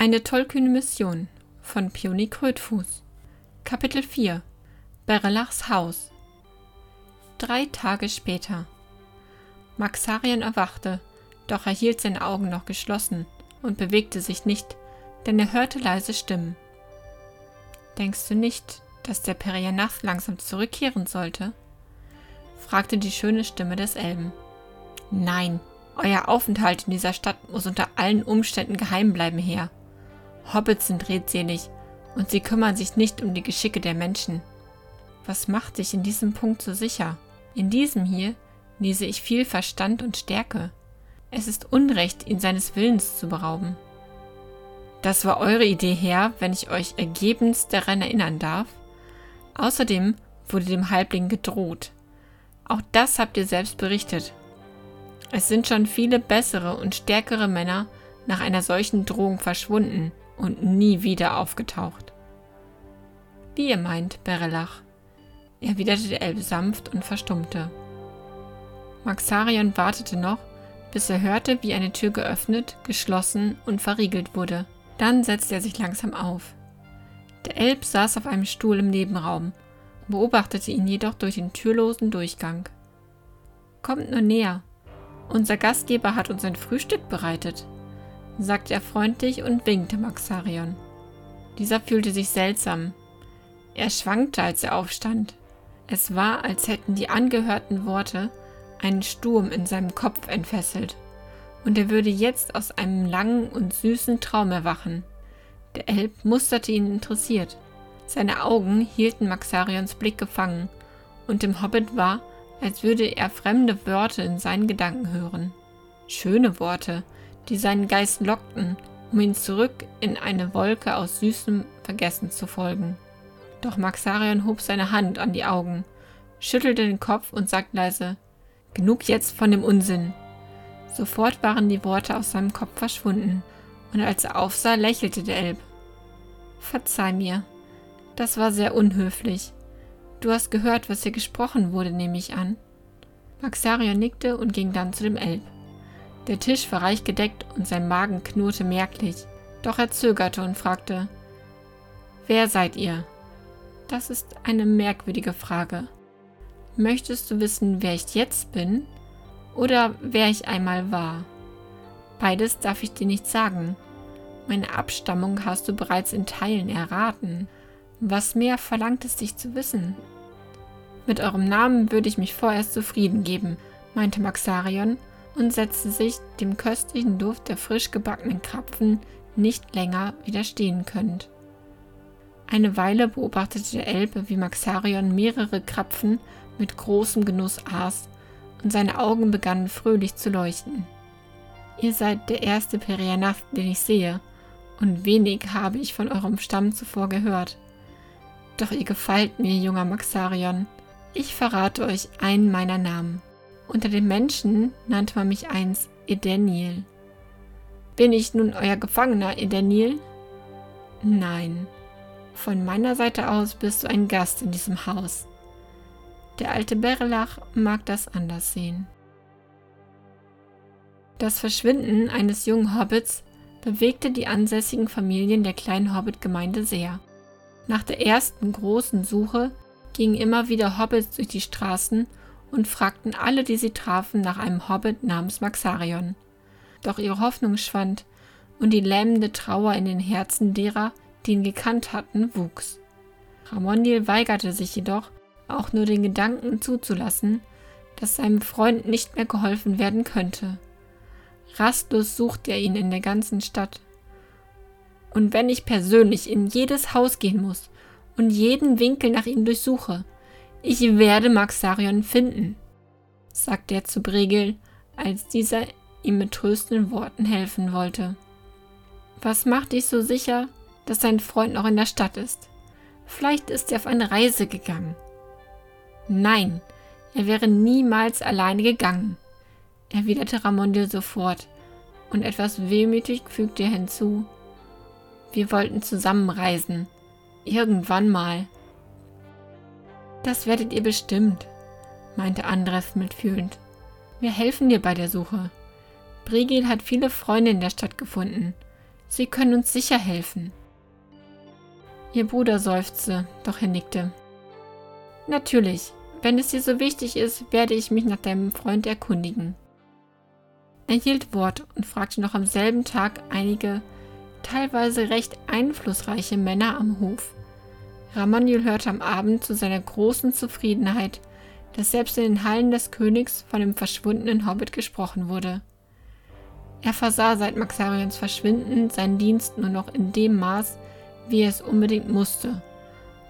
Eine tollkühne Mission von Pioni Krötfuß Kapitel 4 Berelachs Haus Drei Tage später Maxarian erwachte, doch er hielt seine Augen noch geschlossen und bewegte sich nicht, denn er hörte leise Stimmen. Denkst du nicht, dass der Perianath langsam zurückkehren sollte? fragte die schöne Stimme des Elben. Nein, euer Aufenthalt in dieser Stadt muss unter allen Umständen geheim bleiben, Herr. Hobbits sind redselig und sie kümmern sich nicht um die Geschicke der Menschen. Was macht dich in diesem Punkt so sicher? In diesem hier lese ich viel Verstand und Stärke. Es ist Unrecht, ihn seines Willens zu berauben. Das war eure Idee, Herr, wenn ich euch ergebenst daran erinnern darf. Außerdem wurde dem Halbling gedroht. Auch das habt ihr selbst berichtet. Es sind schon viele bessere und stärkere Männer nach einer solchen Drohung verschwunden und nie wieder aufgetaucht. Wie ihr meint, Berelach, erwiderte der Elb sanft und verstummte. Maxarion wartete noch, bis er hörte, wie eine Tür geöffnet, geschlossen und verriegelt wurde. Dann setzte er sich langsam auf. Der Elb saß auf einem Stuhl im Nebenraum, beobachtete ihn jedoch durch den türlosen Durchgang. Kommt nur näher, unser Gastgeber hat uns ein Frühstück bereitet, sagte er freundlich und winkte Maxarion. Dieser fühlte sich seltsam. Er schwankte, als er aufstand. Es war, als hätten die angehörten Worte einen Sturm in seinem Kopf entfesselt, und er würde jetzt aus einem langen und süßen Traum erwachen. Der Elb musterte ihn interessiert. Seine Augen hielten Maxarions Blick gefangen, und dem Hobbit war, als würde er fremde Worte in seinen Gedanken hören. Schöne Worte, die seinen Geist lockten, um ihn zurück in eine Wolke aus süßem Vergessen zu folgen. Doch Maxarion hob seine Hand an die Augen, schüttelte den Kopf und sagte leise, Genug jetzt von dem Unsinn. Sofort waren die Worte aus seinem Kopf verschwunden, und als er aufsah, lächelte der Elb. Verzeih mir, das war sehr unhöflich. Du hast gehört, was hier gesprochen wurde, nehme ich an. Maxarion nickte und ging dann zu dem Elb. Der Tisch war reich gedeckt und sein Magen knurrte merklich. Doch er zögerte und fragte, Wer seid ihr? Das ist eine merkwürdige Frage. Möchtest du wissen, wer ich jetzt bin oder wer ich einmal war? Beides darf ich dir nicht sagen. Meine Abstammung hast du bereits in Teilen erraten. Was mehr verlangt es dich zu wissen? Mit eurem Namen würde ich mich vorerst zufrieden geben, meinte Maxarion und setzte sich, dem köstlichen Duft der frisch gebackenen Krapfen nicht länger widerstehen könnt. Eine Weile beobachtete der Elbe, wie Maxarion mehrere Krapfen mit großem Genuss aß, und seine Augen begannen fröhlich zu leuchten. Ihr seid der erste Perianath, den ich sehe, und wenig habe ich von eurem Stamm zuvor gehört. Doch ihr gefällt mir, junger Maxarion. Ich verrate euch einen meiner Namen. Unter den Menschen nannte man mich einst Edeniel. Bin ich nun euer Gefangener, Edeniel? Nein. Von meiner Seite aus bist du ein Gast in diesem Haus. Der alte Berlach mag das anders sehen. Das Verschwinden eines jungen Hobbits bewegte die ansässigen Familien der kleinen Hobbit-Gemeinde sehr. Nach der ersten großen Suche gingen immer wieder Hobbits durch die Straßen und fragten alle, die sie trafen, nach einem Hobbit namens Maxarion. Doch ihre Hoffnung schwand und die lähmende Trauer in den Herzen derer, die ihn gekannt hatten, wuchs. Ramondil weigerte sich jedoch, auch nur den Gedanken zuzulassen, dass seinem Freund nicht mehr geholfen werden könnte. Rastlos suchte er ihn in der ganzen Stadt, und wenn ich persönlich in jedes Haus gehen muss und jeden Winkel nach ihm durchsuche, ich werde Maxarion finden, sagte er zu Bregel, als dieser ihm mit tröstenden Worten helfen wollte. Was macht dich so sicher, dass dein Freund noch in der Stadt ist? Vielleicht ist er auf eine Reise gegangen. Nein, er wäre niemals alleine gegangen, erwiderte Ramondil sofort, und etwas wehmütig fügte er hinzu, wir wollten zusammen reisen. Irgendwann mal. Das werdet ihr bestimmt, meinte Andres mitfühlend. Wir helfen dir bei der Suche. Brigil hat viele Freunde in der Stadt gefunden. Sie können uns sicher helfen. Ihr Bruder seufzte, doch er nickte. Natürlich, wenn es dir so wichtig ist, werde ich mich nach deinem Freund erkundigen. Er hielt Wort und fragte noch am selben Tag einige, teilweise recht einflussreiche Männer am Hof. Ramaniel hörte am Abend zu seiner großen Zufriedenheit, dass selbst in den Hallen des Königs von dem verschwundenen Hobbit gesprochen wurde. Er versah seit Maxarions Verschwinden seinen Dienst nur noch in dem Maß, wie er es unbedingt musste,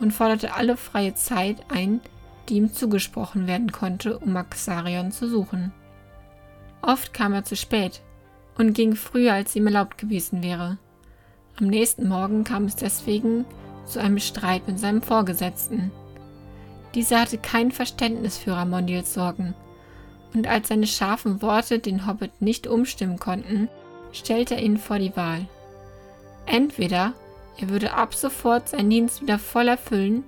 und forderte alle freie Zeit ein, die ihm zugesprochen werden konnte, um Maxarion zu suchen. Oft kam er zu spät und ging früher, als ihm erlaubt gewesen wäre. Am nächsten Morgen kam es deswegen zu einem Streit mit seinem Vorgesetzten. Dieser hatte kein Verständnis für Ramondils Sorgen, und als seine scharfen Worte den Hobbit nicht umstimmen konnten, stellte er ihn vor die Wahl. Entweder er würde ab sofort seinen Dienst wieder voll erfüllen,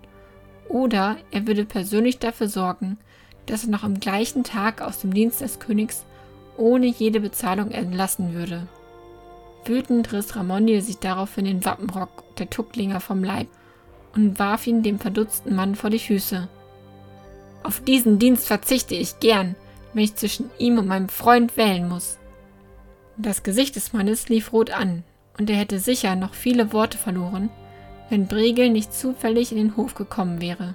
oder er würde persönlich dafür sorgen, dass er noch am gleichen Tag aus dem Dienst des Königs ohne jede Bezahlung entlassen würde. Wütend riss Ramondil sich daraufhin den Wappenrock der Tucklinger vom Leib und warf ihn dem verdutzten Mann vor die Füße. Auf diesen Dienst verzichte ich gern, wenn ich zwischen ihm und meinem Freund wählen muss. Das Gesicht des Mannes lief rot an, und er hätte sicher noch viele Worte verloren, wenn Bregel nicht zufällig in den Hof gekommen wäre.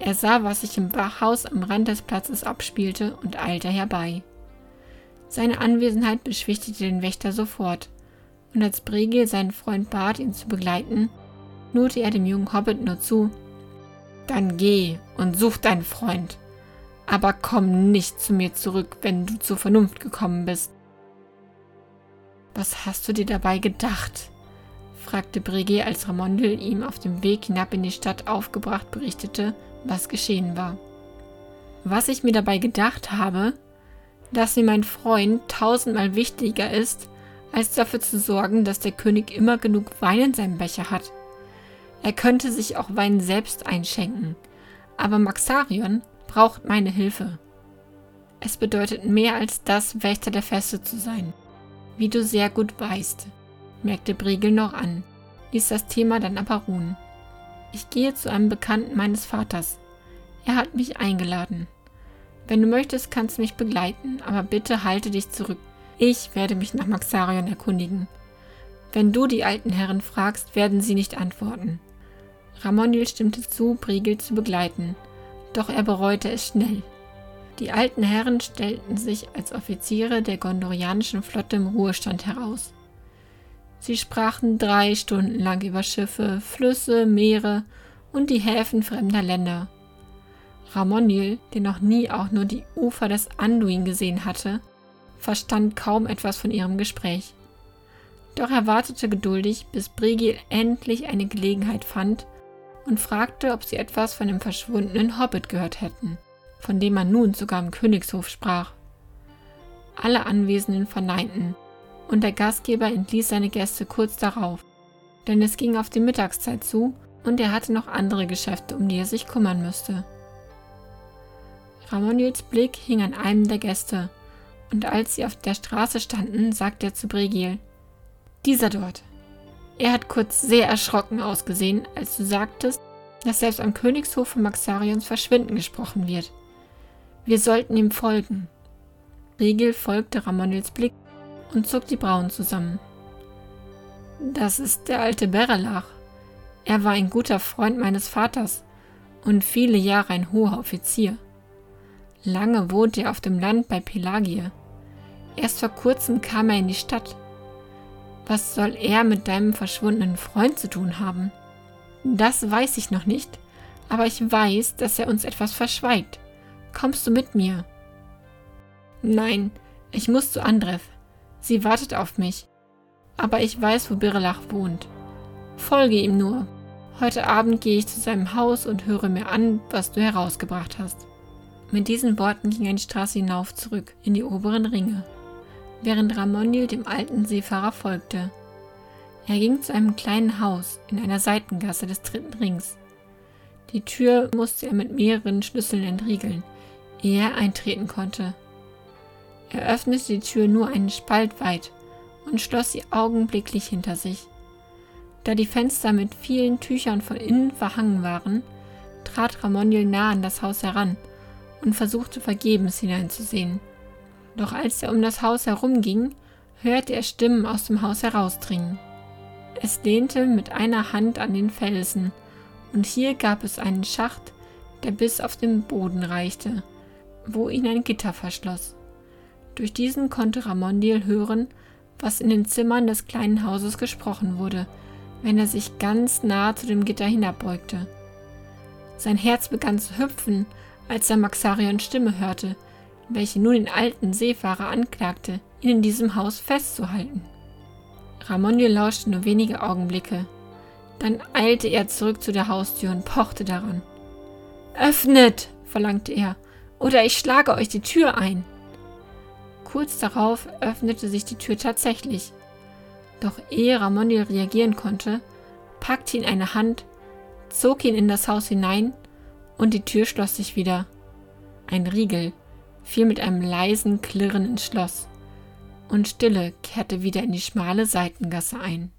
Er sah, was sich im Wachhaus am Rand des Platzes abspielte und eilte herbei. Seine Anwesenheit beschwichtigte den Wächter sofort, und als Bregel seinen Freund bat, ihn zu begleiten, knurrte er dem jungen Hobbit nur zu. Dann geh und such deinen Freund, aber komm nicht zu mir zurück, wenn du zur Vernunft gekommen bist. Was hast du dir dabei gedacht? fragte Breguet, als Ramondel ihm auf dem Weg hinab in die Stadt aufgebracht berichtete, was geschehen war. Was ich mir dabei gedacht habe, dass mir mein Freund tausendmal wichtiger ist, als dafür zu sorgen, dass der König immer genug Wein in seinem Becher hat. Er könnte sich auch Wein selbst einschenken, aber Maxarion braucht meine Hilfe. Es bedeutet mehr als das, Wächter der Feste zu sein, wie du sehr gut weißt, merkte Briegel noch an, ließ das Thema dann aber ruhen. Ich gehe zu einem Bekannten meines Vaters. Er hat mich eingeladen. Wenn du möchtest, kannst du mich begleiten, aber bitte halte dich zurück. Ich werde mich nach Maxarion erkundigen. Wenn du die alten Herren fragst, werden sie nicht antworten. Ramondil stimmte zu, Briegel zu begleiten, doch er bereute es schnell. Die alten Herren stellten sich als Offiziere der gondorianischen Flotte im Ruhestand heraus. Sie sprachen drei Stunden lang über Schiffe, Flüsse, Meere und die Häfen fremder Länder. Ramonil, der noch nie auch nur die Ufer des Anduin gesehen hatte, verstand kaum etwas von ihrem Gespräch. Doch er wartete geduldig, bis Brigil endlich eine Gelegenheit fand und fragte, ob sie etwas von dem verschwundenen Hobbit gehört hätten, von dem man nun sogar im Königshof sprach. Alle Anwesenden verneinten, und der Gastgeber entließ seine Gäste kurz darauf, denn es ging auf die Mittagszeit zu und er hatte noch andere Geschäfte, um die er sich kümmern müsste. Ramonils Blick hing an einem der Gäste, und als sie auf der Straße standen, sagte er zu Bregil, dieser dort. Er hat kurz sehr erschrocken ausgesehen, als du sagtest, dass selbst am Königshof von Maxarions Verschwinden gesprochen wird. Wir sollten ihm folgen. Regil folgte Ramonils Blick und zog die Brauen zusammen. Das ist der alte Berelach. Er war ein guter Freund meines Vaters und viele Jahre ein hoher Offizier. Lange wohnte er auf dem Land bei Pelagie. Erst vor kurzem kam er in die Stadt. Was soll er mit deinem verschwundenen Freund zu tun haben? Das weiß ich noch nicht, aber ich weiß, dass er uns etwas verschweigt. Kommst du mit mir? Nein, ich muss zu Andrev. Sie wartet auf mich. Aber ich weiß, wo Birelach wohnt. Folge ihm nur. Heute Abend gehe ich zu seinem Haus und höre mir an, was du herausgebracht hast. Mit diesen Worten ging er die Straße hinauf zurück in die oberen Ringe, während Ramondil dem alten Seefahrer folgte. Er ging zu einem kleinen Haus in einer Seitengasse des dritten Rings. Die Tür musste er mit mehreren Schlüsseln entriegeln, ehe er eintreten konnte. Er öffnete die Tür nur einen Spalt weit und schloss sie augenblicklich hinter sich. Da die Fenster mit vielen Tüchern von innen verhangen waren, trat Ramoniel nah an das Haus heran und versuchte vergebens hineinzusehen. Doch als er um das Haus herumging, hörte er Stimmen aus dem Haus herausdringen. Es lehnte mit einer Hand an den Felsen, und hier gab es einen Schacht, der bis auf den Boden reichte, wo ihn ein Gitter verschloss. Durch diesen konnte Ramondiel hören, was in den Zimmern des kleinen Hauses gesprochen wurde, wenn er sich ganz nah zu dem Gitter hinabbeugte. Sein Herz begann zu hüpfen, als er Maxarions Stimme hörte, welche nun den alten Seefahrer anklagte, ihn in diesem Haus festzuhalten. Ramonio lauschte nur wenige Augenblicke. Dann eilte er zurück zu der Haustür und pochte daran. Öffnet, verlangte er, oder ich schlage euch die Tür ein. Kurz darauf öffnete sich die Tür tatsächlich. Doch ehe Ramonio reagieren konnte, packte ihn eine Hand, zog ihn in das Haus hinein und die Tür schloss sich wieder. Ein Riegel fiel mit einem leisen Klirren ins Schloss und Stille kehrte wieder in die schmale Seitengasse ein.